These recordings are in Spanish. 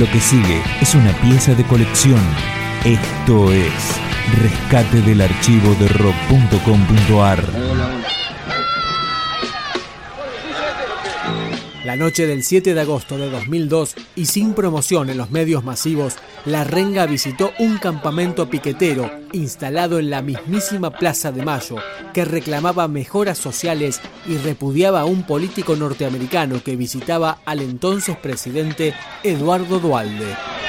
Lo que sigue es una pieza de colección. Esto es Rescate del archivo de rock.com.ar. La noche del 7 de agosto de 2002 y sin promoción en los medios masivos, La Renga visitó un campamento piquetero instalado en la mismísima Plaza de Mayo que reclamaba mejoras sociales y repudiaba a un político norteamericano que visitaba al entonces presidente Eduardo Dualde.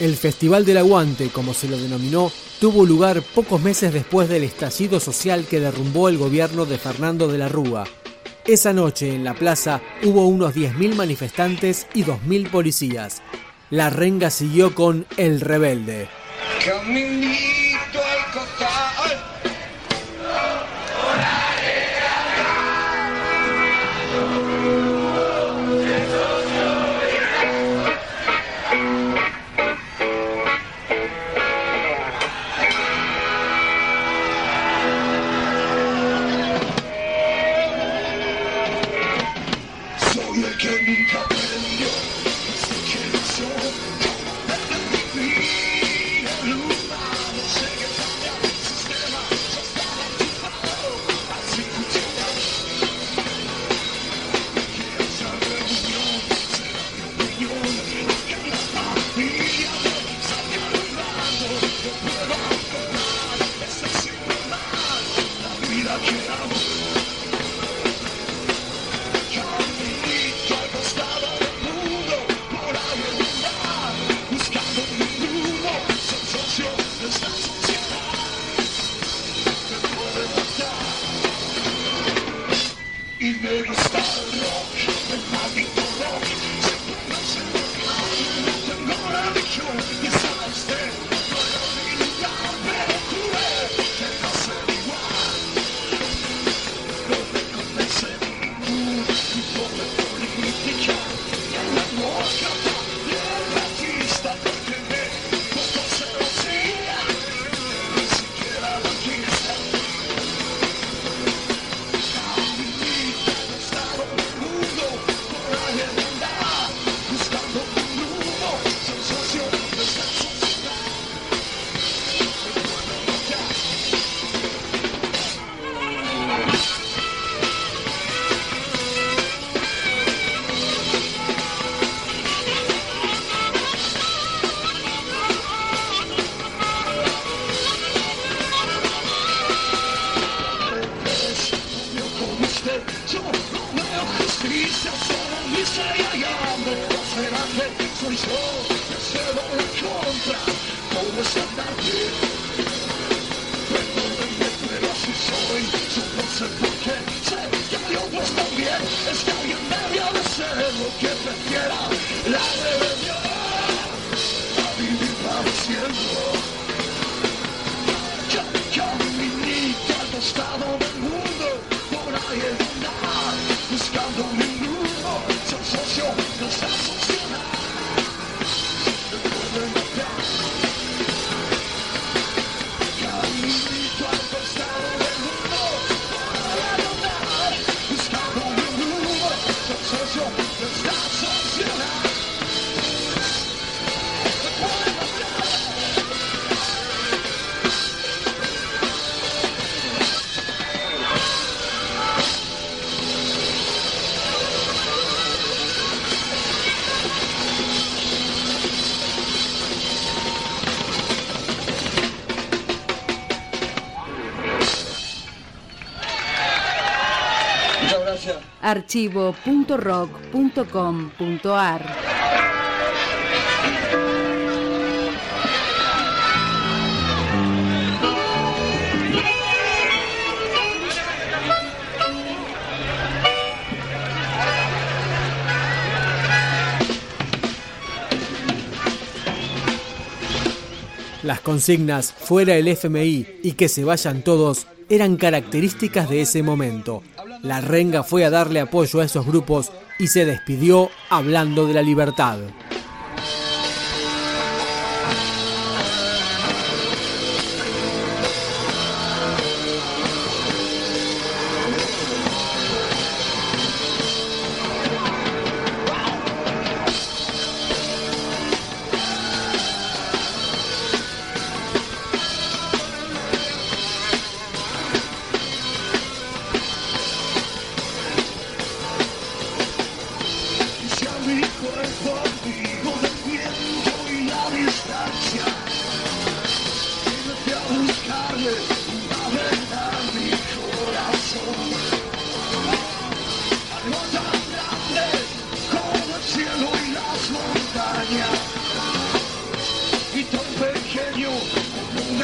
El Festival del Aguante, como se lo denominó, tuvo lugar pocos meses después del estallido social que derrumbó el gobierno de Fernando de la Rúa. Esa noche en la plaza hubo unos 10.000 manifestantes y 2.000 policías. La renga siguió con El Rebelde. negros lo que prefieras. archivo.rock.com.ar Las consignas fuera el FMI y que se vayan todos eran características de ese momento. La renga fue a darle apoyo a esos grupos y se despidió hablando de la libertad.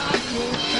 not moving.